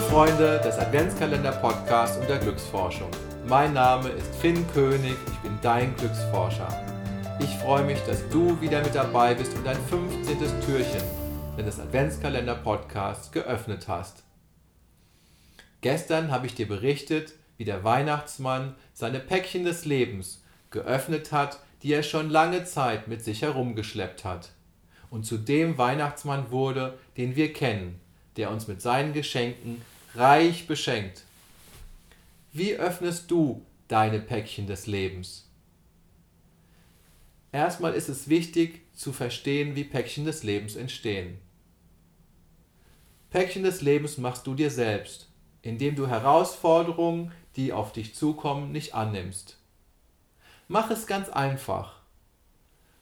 Freunde des Adventskalender-Podcasts und der Glücksforschung. Mein Name ist Finn König, ich bin dein Glücksforscher. Ich freue mich, dass du wieder mit dabei bist und dein 15. Türchen des Adventskalender-Podcasts geöffnet hast. Gestern habe ich dir berichtet, wie der Weihnachtsmann seine Päckchen des Lebens geöffnet hat, die er schon lange Zeit mit sich herumgeschleppt hat und zu dem Weihnachtsmann wurde, den wir kennen, der uns mit seinen Geschenken reich beschenkt. Wie öffnest du deine Päckchen des Lebens? Erstmal ist es wichtig zu verstehen, wie Päckchen des Lebens entstehen. Päckchen des Lebens machst du dir selbst, indem du Herausforderungen, die auf dich zukommen, nicht annimmst. Mach es ganz einfach.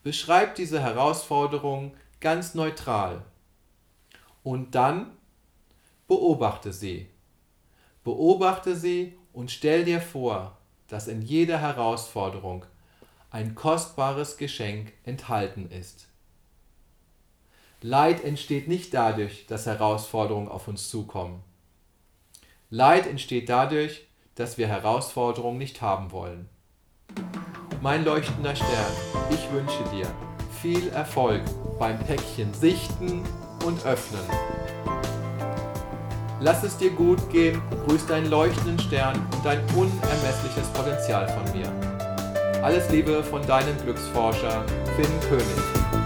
Beschreib diese Herausforderung ganz neutral. Und dann beobachte sie. Beobachte sie und stell dir vor, dass in jeder Herausforderung ein kostbares Geschenk enthalten ist. Leid entsteht nicht dadurch, dass Herausforderungen auf uns zukommen. Leid entsteht dadurch, dass wir Herausforderungen nicht haben wollen. Mein leuchtender Stern, ich wünsche dir viel Erfolg beim Päckchen sichten und öffnen. Lass es dir gut gehen, grüß deinen leuchtenden Stern und dein unermessliches Potenzial von mir. Alles Liebe von deinem Glücksforscher Finn König.